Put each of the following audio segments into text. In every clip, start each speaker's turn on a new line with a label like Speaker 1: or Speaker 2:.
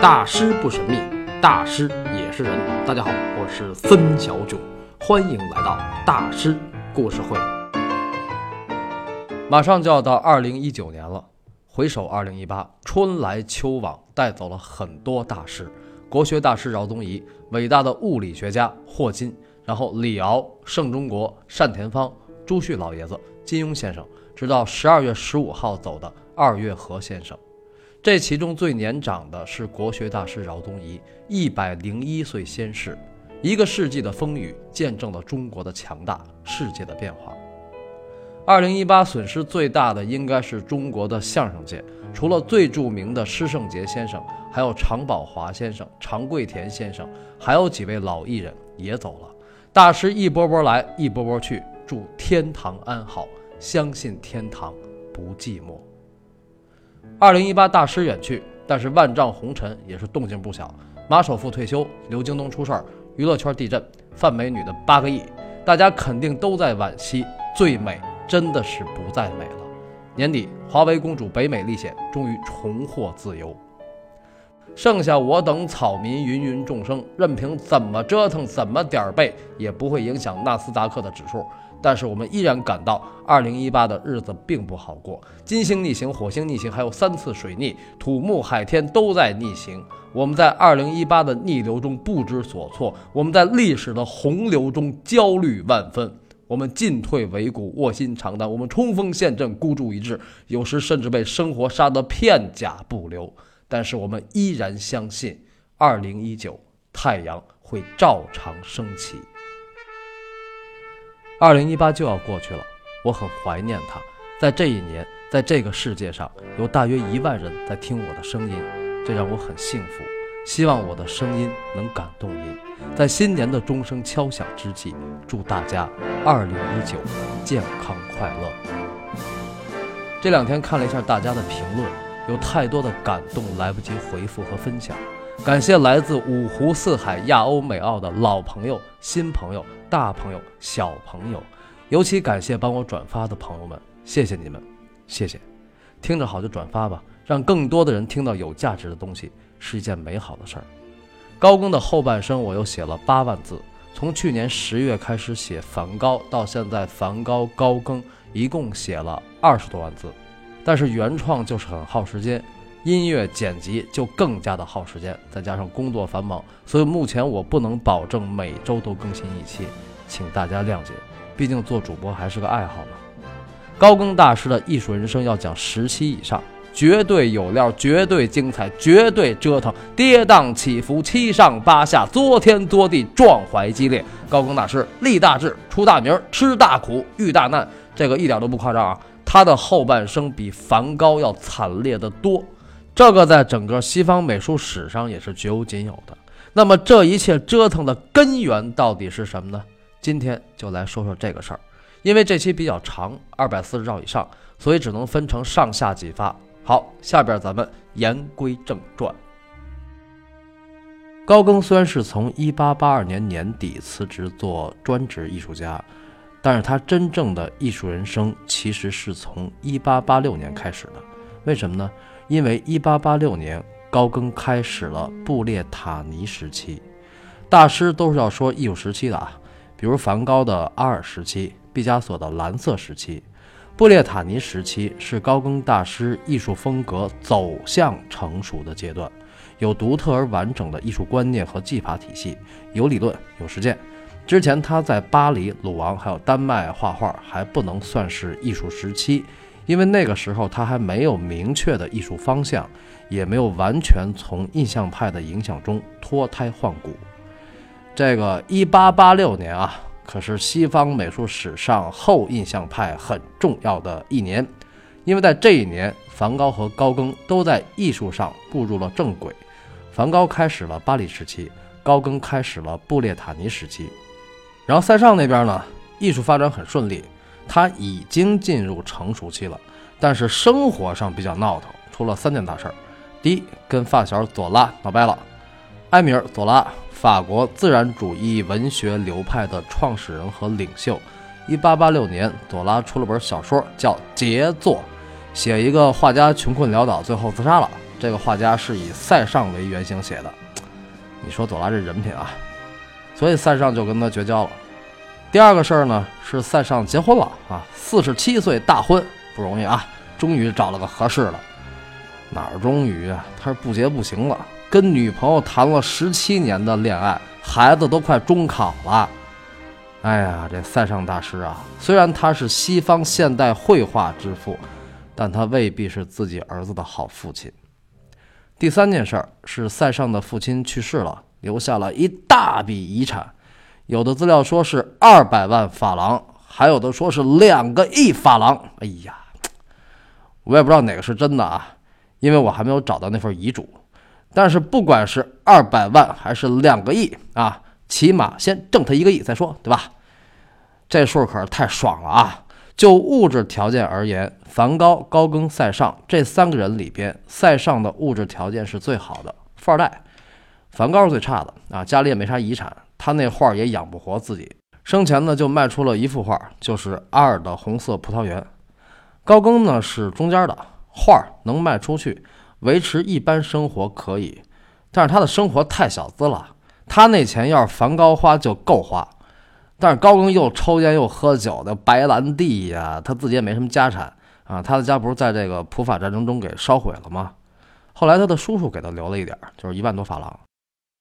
Speaker 1: 大师不神秘，大师也是人。大家好，我是孙小九，欢迎来到大师故事会。马上就要到二零一九年了，回首二零一八，春来秋往，带走了很多大师。国学大师饶宗颐，伟大的物理学家霍金，然后李敖、盛中国、单田芳、朱旭老爷子、金庸先生，直到十二月十五号走的二月河先生。这其中最年长的是国学大师饶宗颐，一百零一岁仙逝，一个世纪的风雨见证了中国的强大，世界的变化。二零一八损失最大的应该是中国的相声界，除了最著名的施圣杰先生，还有常宝华先生、常贵田先生，还有几位老艺人也走了。大师一波波来，一波波去，祝天堂安好，相信天堂不寂寞。二零一八大师远去，但是万丈红尘也是动静不小。马首富退休，刘京东出事儿，娱乐圈地震，范美女的八个亿，大家肯定都在惋惜，最美真的是不再美了。年底，华为公主北美历险终于重获自由，剩下我等草民芸芸众生，任凭怎么折腾，怎么点儿背，也不会影响纳斯达克的指数。但是我们依然感到，二零一八的日子并不好过。金星逆行，火星逆行，还有三次水逆，土木海天都在逆行。我们在二零一八的逆流中不知所措，我们在历史的洪流中焦虑万分。我们进退维谷，卧薪尝胆；我们冲锋陷阵，孤注一掷，有时甚至被生活杀得片甲不留。但是我们依然相信，二零一九太阳会照常升起。二零一八就要过去了，我很怀念他。在这一年，在这个世界上，有大约一万人在听我的声音，这让我很幸福。希望我的声音能感动您。在新年的钟声敲响之际，祝大家二零一九健康快乐。这两天看了一下大家的评论，有太多的感动来不及回复和分享。感谢来自五湖四海、亚欧美澳的老朋友、新朋友。大朋友、小朋友，尤其感谢帮我转发的朋友们，谢谢你们，谢谢。听着好就转发吧，让更多的人听到有价值的东西，是一件美好的事儿。高更的后半生我又写了八万字，从去年十月开始写梵高，到现在梵高高更一共写了二十多万字。但是原创就是很耗时间，音乐剪辑就更加的耗时间，再加上工作繁忙，所以目前我不能保证每周都更新一期。请大家谅解，毕竟做主播还是个爱好嘛。高更大师的艺术人生要讲十期以上，绝对有料，绝对精彩，绝对折腾，跌宕起伏，七上八下，作天作地，壮怀激烈。高更大师立大志，出大名，吃大苦，遇大难，这个一点都不夸张啊！他的后半生比梵高要惨烈的多，这个在整个西方美术史上也是绝无仅有的。那么这一切折腾的根源到底是什么呢？今天就来说说这个事儿，因为这期比较长，二百四十兆以上，所以只能分成上下几发。好，下边咱们言归正传。高更虽然是从一八八二年年底辞职做专职艺术家，但是他真正的艺术人生其实是从一八八六年开始的。为什么呢？因为一八八六年高更开始了布列塔尼时期。大师都是要说艺术时期的啊。比如梵高的阿尔时期，毕加索的蓝色时期，布列塔尼时期是高更大师艺术风格走向成熟的阶段，有独特而完整的艺术观念和技法体系，有理论有实践。之前他在巴黎、鲁昂还有丹麦画画还不能算是艺术时期，因为那个时候他还没有明确的艺术方向，也没有完全从印象派的影响中脱胎换骨。这个一八八六年啊，可是西方美术史上后印象派很重要的一年，因为在这一年，梵高和高更都在艺术上步入了正轨。梵高开始了巴黎时期，高更开始了布列塔尼时期。然后塞尚那边呢，艺术发展很顺利，他已经进入成熟期了，但是生活上比较闹腾，出了三件大事儿：第一，跟发小左拉闹掰了，埃米尔·左拉。法国自然主义文学流派的创始人和领袖，一八八六年，左拉出了本小说，叫《杰作》，写一个画家穷困潦倒，最后自杀了。这个画家是以塞尚为原型写的。你说左拉这人品啊，所以塞尚就跟他绝交了。第二个事儿呢，是塞尚结婚了啊，四十七岁大婚不容易啊，终于找了个合适的。哪儿终于啊，他是不结不行了，跟女朋友谈了十七年的恋爱，孩子都快中考了。哎呀，这塞尚大师啊，虽然他是西方现代绘画之父，但他未必是自己儿子的好父亲。第三件事儿是塞尚的父亲去世了，留下了一大笔遗产，有的资料说是二百万法郎，还有的说是两个亿法郎。哎呀，我也不知道哪个是真的啊，因为我还没有找到那份遗嘱。但是不管是二百万还是两个亿啊。起码先挣他一个亿再说，对吧？这数可是太爽了啊！就物质条件而言，梵高、高更、塞尚这三个人里边，塞尚的物质条件是最好的，富二代。梵高是最差的啊，家里也没啥遗产，他那画也养不活自己。生前呢就卖出了一幅画，就是阿尔的红色葡萄园。高更呢是中间的，画能卖出去，维持一般生活可以，但是他的生活太小资了。他那钱要是梵高花就够花，但是高更又抽烟又喝酒的白兰地呀，他自己也没什么家产啊。他的家不是在这个普法战争中给烧毁了吗？后来他的叔叔给他留了一点，就是一万多法郎。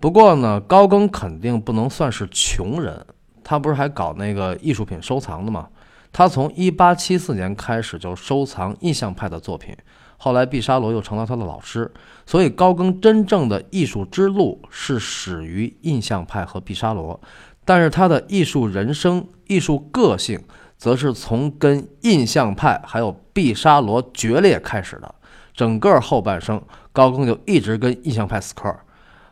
Speaker 1: 不过呢，高更肯定不能算是穷人，他不是还搞那个艺术品收藏的吗？他从1874年开始就收藏印象派的作品。后来，毕沙罗又成了他的老师，所以高更真正的艺术之路是始于印象派和毕沙罗，但是他的艺术人生、艺术个性，则是从跟印象派还有毕沙罗决裂开始的。整个后半生，高更就一直跟印象派死磕。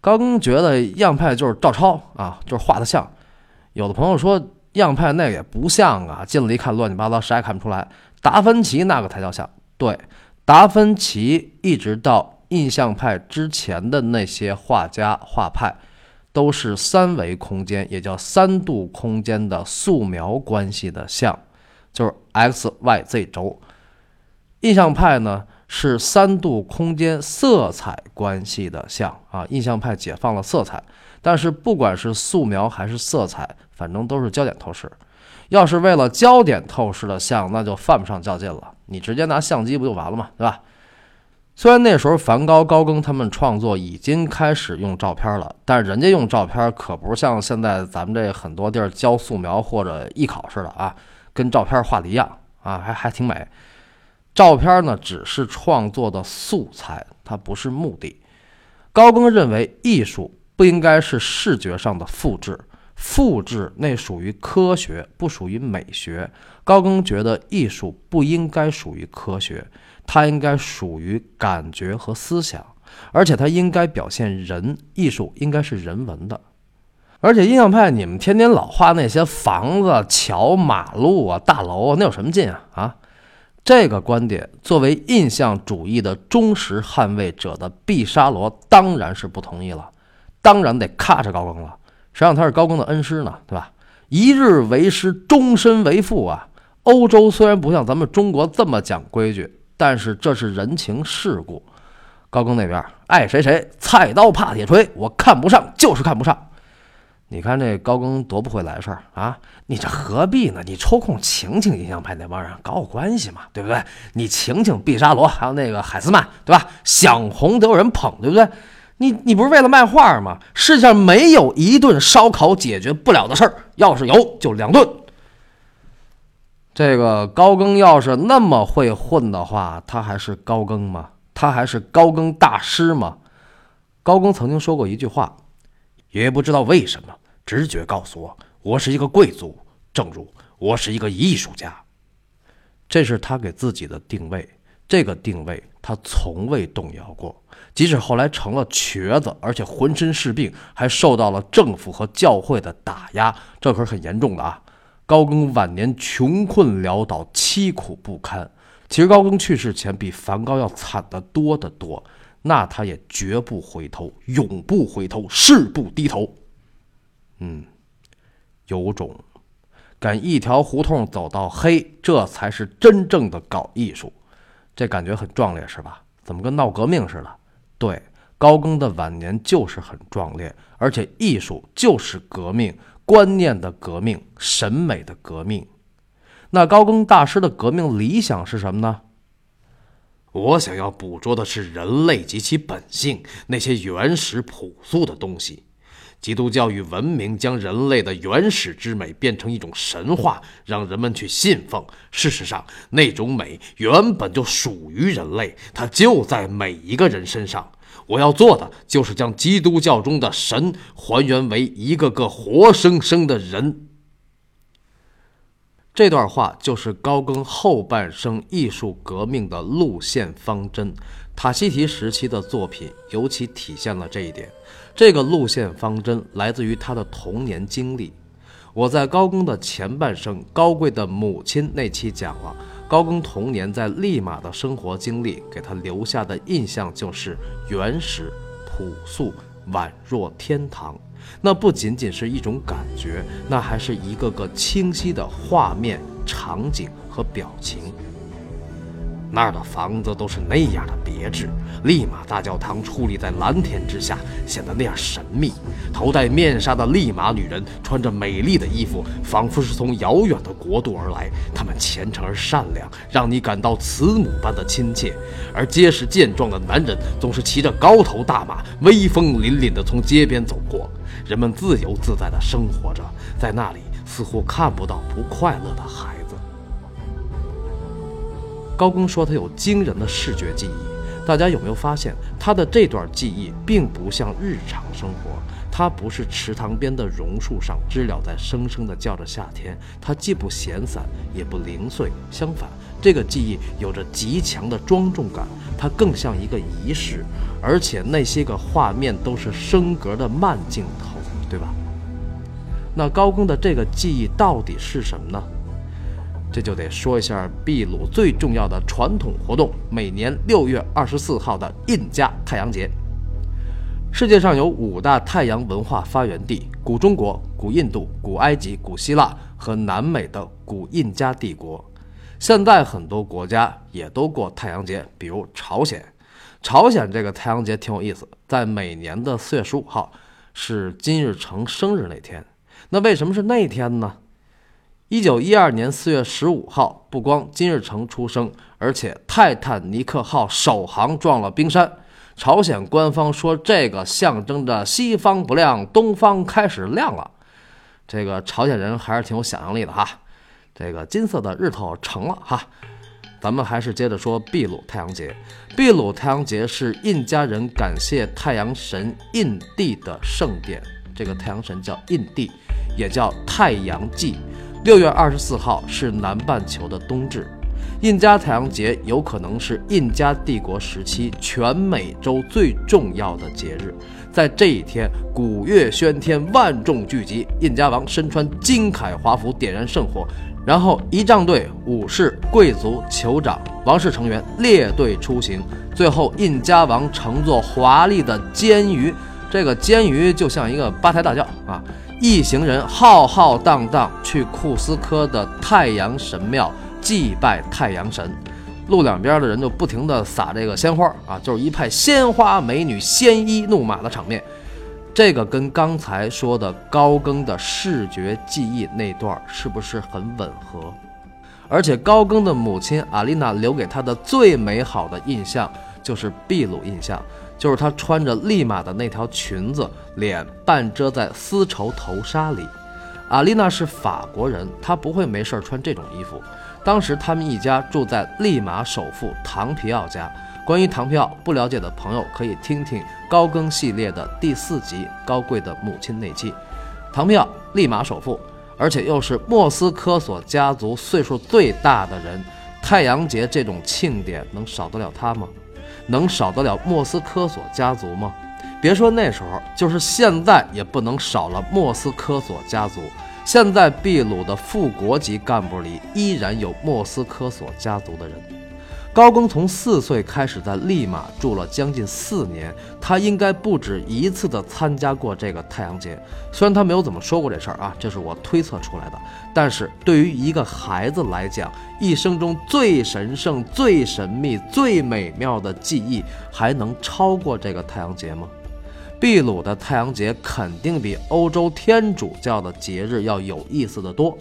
Speaker 1: 高更觉得样派就是照抄啊，就是画的像。有的朋友说样派那也不像啊，近了一看乱七八糟，啥也看不出来。达芬奇那个才叫像，对。达芬奇一直到印象派之前的那些画家画派，都是三维空间，也叫三度空间的素描关系的像，就是 x y z 轴。印象派呢是三度空间色彩关系的像啊，印象派解放了色彩，但是不管是素描还是色彩，反正都是焦点透视。要是为了焦点透视的像，那就犯不上较劲了。你直接拿相机不就完了吗？对吧？虽然那时候梵高、高更他们创作已经开始用照片了，但是人家用照片可不是像现在咱们这很多地儿教素描或者艺考似的啊，跟照片画的一样啊，还还挺美。照片呢只是创作的素材，它不是目的。高更认为艺术不应该是视觉上的复制。复制那属于科学，不属于美学。高更觉得艺术不应该属于科学，它应该属于感觉和思想，而且它应该表现人。艺术应该是人文的。而且印象派，你们天天老画那些房子、桥、马路啊、大楼啊，那有什么劲啊？啊，这个观点，作为印象主义的忠实捍卫者的毕沙罗当然是不同意了，当然得咔嚓高更了。谁让他是高更的恩师呢？对吧？一日为师，终身为父啊！欧洲虽然不像咱们中国这么讲规矩，但是这是人情世故。高更那边爱谁谁，菜刀怕铁锤，我看不上就是看不上。你看这高更多不会来事儿啊！你这何必呢？你抽空请请印象派那帮人，搞好关系嘛，对不对？你请请毕沙罗，还有那个海斯曼，对吧？想红得有人捧，对不对？你你不是为了卖画吗？世界上没有一顿烧烤解决不了的事儿，要是有就两顿。这个高更要是那么会混的话，他还是高更吗？他还是高更大师吗？高更曾经说过一句话，也不知道为什么，直觉告诉我，我是一个贵族，正如我是一个艺术家。这是他给自己的定位，这个定位他从未动摇过。即使后来成了瘸子，而且浑身是病，还受到了政府和教会的打压，这可是很严重的啊！高更晚年穷困潦倒，凄苦不堪。其实高更去世前比梵高要惨得多得多，那他也绝不回头，永不回头，誓不低头。嗯，有种，敢一条胡同走到黑，这才是真正的搞艺术，这感觉很壮烈，是吧？怎么跟闹革命似的？对，高更的晚年就是很壮烈，而且艺术就是革命，观念的革命，审美的革命。那高更大师的革命理想是什么呢？
Speaker 2: 我想要捕捉的是人类及其本性，那些原始朴素的东西。基督教与文明将人类的原始之美变成一种神话，让人们去信奉。事实上，那种美原本就属于人类，它就在每一个人身上。我要做的就是将基督教中的神还原为一个个活生生的人。
Speaker 1: 这段话就是高更后半生艺术革命的路线方针。塔希提时期的作品尤其体现了这一点。这个路线方针来自于他的童年经历。我在高更的前半生，高贵的母亲那期讲了高更童年在利马的生活经历，给他留下的印象就是原始、朴素、宛若天堂。那不仅仅是一种感觉，那还是一个个清晰的画面、场景和表情。
Speaker 2: 那儿的房子都是那样的别致，利马大教堂矗立在蓝天之下，显得那样神秘。头戴面纱的利马女人穿着美丽的衣服，仿佛是从遥远的国度而来。她们虔诚而善良，让你感到慈母般的亲切。而结实健壮的男人总是骑着高头大马，威风凛凛地从街边走过。人们自由自在地生活着，在那里似乎看不到不快乐的孩子。
Speaker 1: 高更说他有惊人的视觉记忆，大家有没有发现他的这段记忆并不像日常生活？他不是池塘边的榕树上知了在声声地叫着夏天，他既不闲散也不零碎，相反，这个记忆有着极强的庄重感，它更像一个仪式，而且那些个画面都是升格的慢镜头，对吧？那高更的这个记忆到底是什么呢？这就得说一下秘鲁最重要的传统活动——每年六月二十四号的印加太阳节。世界上有五大太阳文化发源地：古中国、古印度、古埃及、古希腊和南美的古印加帝国。现在很多国家也都过太阳节，比如朝鲜。朝鲜这个太阳节挺有意思，在每年的四月十五号，是金日成生日那天。那为什么是那天呢？一九一二年四月十五号，不光金日成出生，而且泰坦尼克号首航撞了冰山。朝鲜官方说，这个象征着西方不亮，东方开始亮了。这个朝鲜人还是挺有想象力的哈。这个金色的日头成了哈。咱们还是接着说秘鲁太阳节。秘鲁太阳节是印加人感谢太阳神印地的盛典。这个太阳神叫印地，也叫太阳祭。六月二十四号是南半球的冬至，印加太阳节有可能是印加帝国时期全美洲最重要的节日。在这一天，鼓乐喧天，万众聚集，印加王身穿金铠华服，点燃圣火，然后仪仗队、武士、贵族、酋长、王室成员列队出行，最后印加王乘坐华丽的监鱼，这个监鱼就像一个八抬大轿啊。一行人浩浩荡荡去库斯科的太阳神庙祭拜太阳神，路两边的人就不停地撒这个鲜花啊，就是一派鲜花美女、鲜衣怒马的场面。这个跟刚才说的高更的视觉记忆那段是不是很吻合？而且高更的母亲阿丽娜留给他的最美好的印象就是秘鲁印象。就是她穿着利马的那条裙子，脸半遮在丝绸头纱里。阿丽娜是法国人，她不会没事穿这种衣服。当时他们一家住在利马首富唐皮奥家。关于唐皮奥不了解的朋友，可以听听高更系列的第四集《高贵的母亲》那期。唐皮奥，利马首富，而且又是莫斯科索家族岁数最大的人。太阳节这种庆典能少得了他吗？能少得了莫斯科索家族吗？别说那时候，就是现在也不能少了莫斯科索家族。现在秘鲁的副国级干部里依然有莫斯科索家族的人。
Speaker 2: 高更从四岁开始在利马住了将近四年，他应该不止一次的参加过这个太阳节。虽然他没有怎么说过这事儿啊，这是我推测出来的。但是对于一个孩子来讲，一生中最神圣、最神秘、最美妙的记忆，还能超过这个太阳节吗？秘鲁的太阳节肯定比欧洲天主教的节日要有意思的多。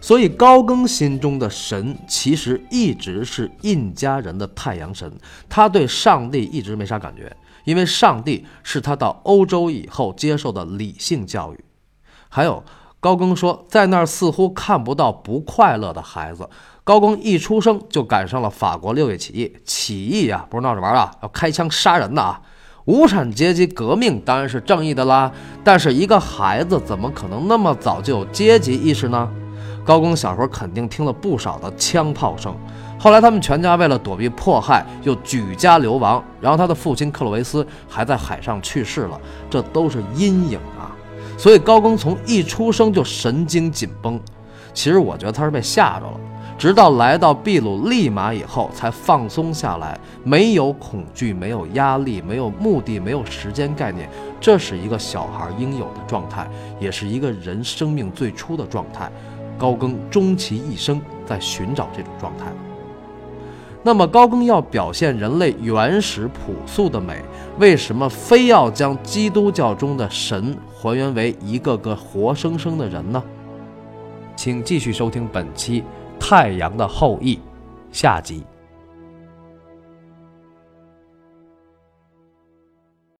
Speaker 2: 所以高更心中的神其实一直是印加人的太阳神，他对上帝一直没啥感觉，因为上帝是他到欧洲以后接受的理性教育。还有高更说，在那儿似乎看不到不快乐的孩子。高更一出生就赶上了法国六月起义，起义呀不是闹着玩的，要开枪杀人的啊！无产阶级革命当然是正义的啦，但是一个孩子怎么可能那么早就有阶级意识呢？高更小时候肯定听了不少的枪炮声，后来他们全家为了躲避迫害，又举家流亡，然后他的父亲克洛维斯还在海上去世了，这都是阴影啊！所以高更从一出生就神经紧绷，其实我觉得他是被吓着了，直到来到秘鲁利马以后才放松下来，没有恐惧，没有压力，没有目的，没有时间概念，这是一个小孩应有的状态，也是一个人生命最初的状态。高更终其一生在寻找这种状态。那么，高更要表现人类原始朴素的美，为什么非要将基督教中的神还原为一个个活生生的人呢？请继续收听本期《太阳的后裔》下集。